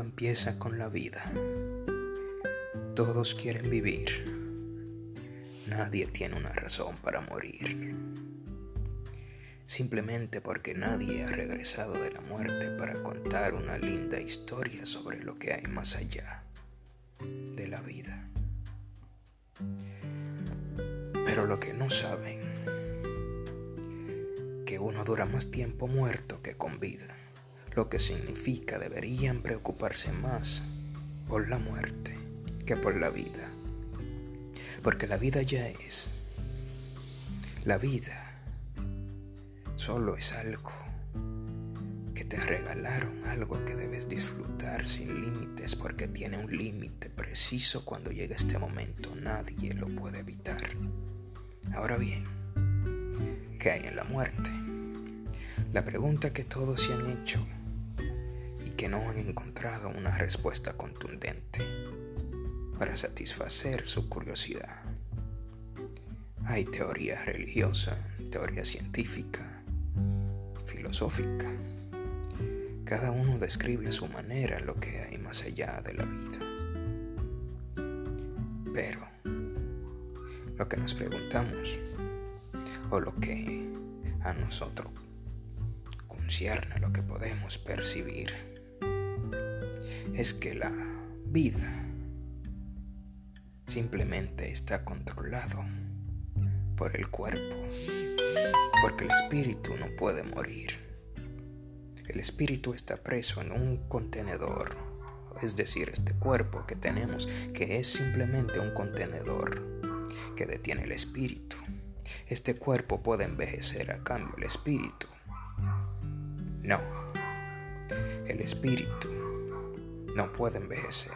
Empieza con la vida. Todos quieren vivir. Nadie tiene una razón para morir. Simplemente porque nadie ha regresado de la muerte para contar una linda historia sobre lo que hay más allá de la vida. Pero lo que no saben, que uno dura más tiempo muerto que con vida lo que significa deberían preocuparse más por la muerte que por la vida. Porque la vida ya es. La vida solo es algo que te regalaron, algo que debes disfrutar sin límites porque tiene un límite preciso cuando llega este momento. Nadie lo puede evitar. Ahora bien, ¿qué hay en la muerte? La pregunta que todos se han hecho que no han encontrado una respuesta contundente para satisfacer su curiosidad. Hay teoría religiosa, teoría científica, filosófica. Cada uno describe a su manera lo que hay más allá de la vida. Pero lo que nos preguntamos, o lo que a nosotros concierne, lo que podemos percibir, es que la vida simplemente está controlado por el cuerpo, porque el espíritu no puede morir. El espíritu está preso en un contenedor, es decir, este cuerpo que tenemos, que es simplemente un contenedor que detiene el espíritu. Este cuerpo puede envejecer a cambio el espíritu. No, el espíritu no puede envejecer.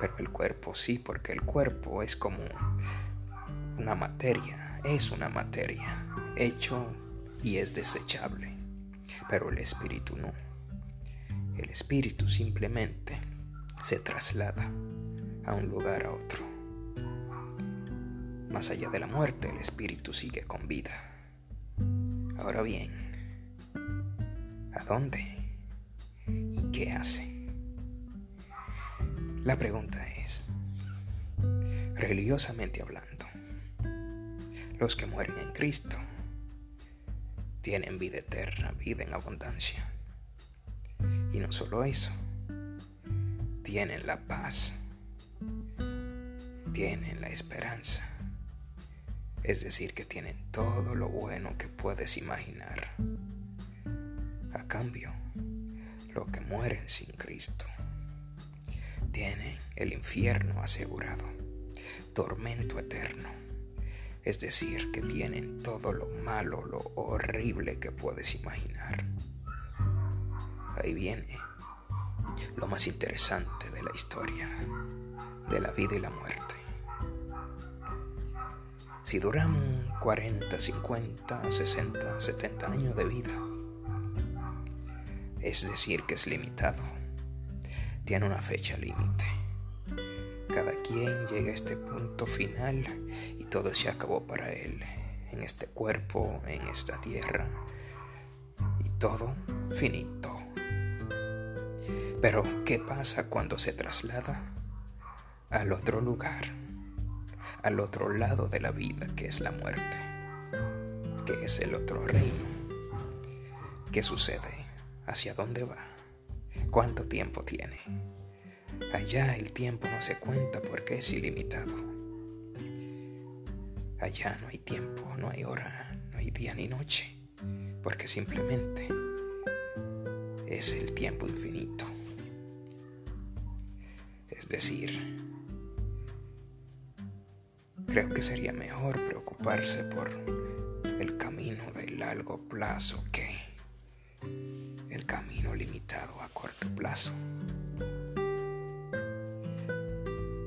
Pero el cuerpo sí, porque el cuerpo es como una materia, es una materia, hecho y es desechable. Pero el espíritu no. El espíritu simplemente se traslada a un lugar a otro. Más allá de la muerte, el espíritu sigue con vida. Ahora bien, ¿a dónde? ¿Y qué hace? La pregunta es, religiosamente hablando, los que mueren en Cristo tienen vida eterna, vida en abundancia. Y no solo eso, tienen la paz, tienen la esperanza, es decir, que tienen todo lo bueno que puedes imaginar. A cambio, lo que mueren sin Cristo tienen el infierno asegurado, tormento eterno. Es decir, que tienen todo lo malo, lo horrible que puedes imaginar. Ahí viene lo más interesante de la historia, de la vida y la muerte. Si duramos 40, 50, 60, 70 años de vida, es decir, que es limitado tiene una fecha límite. Cada quien llega a este punto final y todo se acabó para él, en este cuerpo, en esta tierra, y todo finito. Pero, ¿qué pasa cuando se traslada al otro lugar, al otro lado de la vida, que es la muerte, que es el otro reino? ¿Qué sucede? ¿Hacia dónde va? ¿Cuánto tiempo tiene? Allá el tiempo no se cuenta porque es ilimitado. Allá no hay tiempo, no hay hora, no hay día ni noche, porque simplemente es el tiempo infinito. Es decir, creo que sería mejor preocuparse por el camino de largo plazo que camino limitado a corto plazo.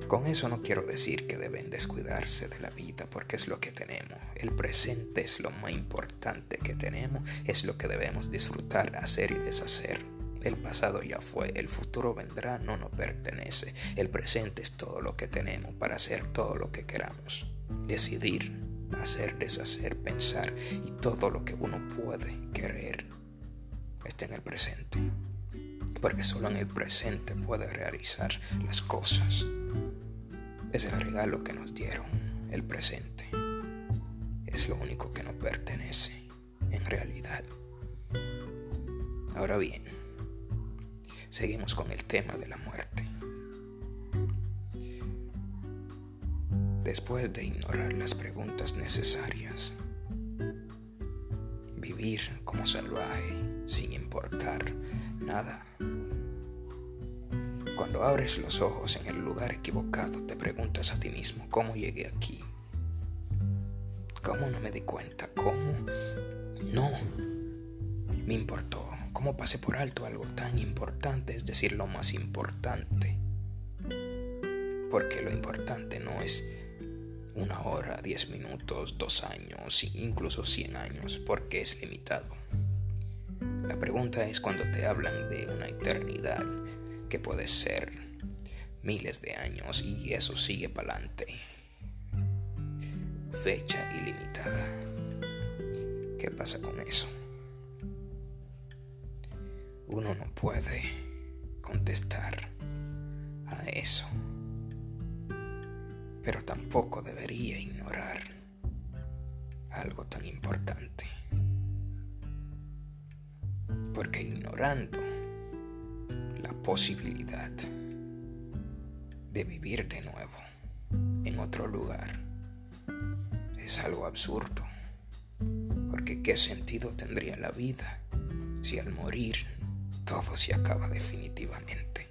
Con eso no quiero decir que deben descuidarse de la vida porque es lo que tenemos. El presente es lo más importante que tenemos, es lo que debemos disfrutar, hacer y deshacer. El pasado ya fue, el futuro vendrá, no nos pertenece. El presente es todo lo que tenemos para hacer todo lo que queramos. Decidir, hacer, deshacer, pensar y todo lo que uno puede querer en el presente. porque solo en el presente puede realizar las cosas. Es el regalo que nos dieron, el presente. Es lo único que nos pertenece, en realidad. Ahora bien, seguimos con el tema de la muerte. Después de ignorar las preguntas necesarias, vivir como salvaje sin importar nada. Cuando abres los ojos en el lugar equivocado, te preguntas a ti mismo, ¿cómo llegué aquí? ¿Cómo no me di cuenta? ¿Cómo? No. Me importó. ¿Cómo pasé por alto algo tan importante? Es decir, lo más importante. Porque lo importante no es una hora, diez minutos, dos años, incluso cien años, porque es limitado. La pregunta es cuando te hablan de una eternidad que puede ser miles de años y eso sigue para adelante. Fecha ilimitada. ¿Qué pasa con eso? Uno no puede contestar a eso pero tampoco debería ignorar algo tan importante. Porque ignorando la posibilidad de vivir de nuevo en otro lugar es algo absurdo. Porque ¿qué sentido tendría la vida si al morir todo se acaba definitivamente?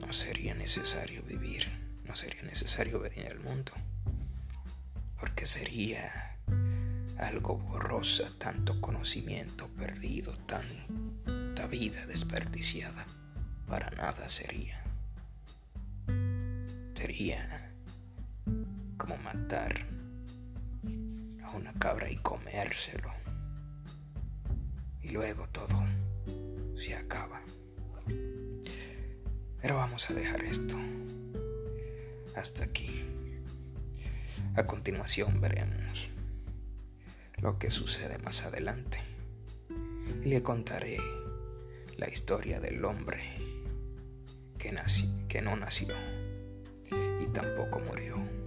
No sería necesario vivir sería necesario venir al mundo, porque sería algo borrosa, tanto conocimiento perdido, tanta vida desperdiciada, para nada sería. Sería como matar a una cabra y comérselo. Y luego todo se acaba. Pero vamos a dejar esto hasta aquí. A continuación veremos lo que sucede más adelante y le contaré la historia del hombre que, nació, que no nació y tampoco murió.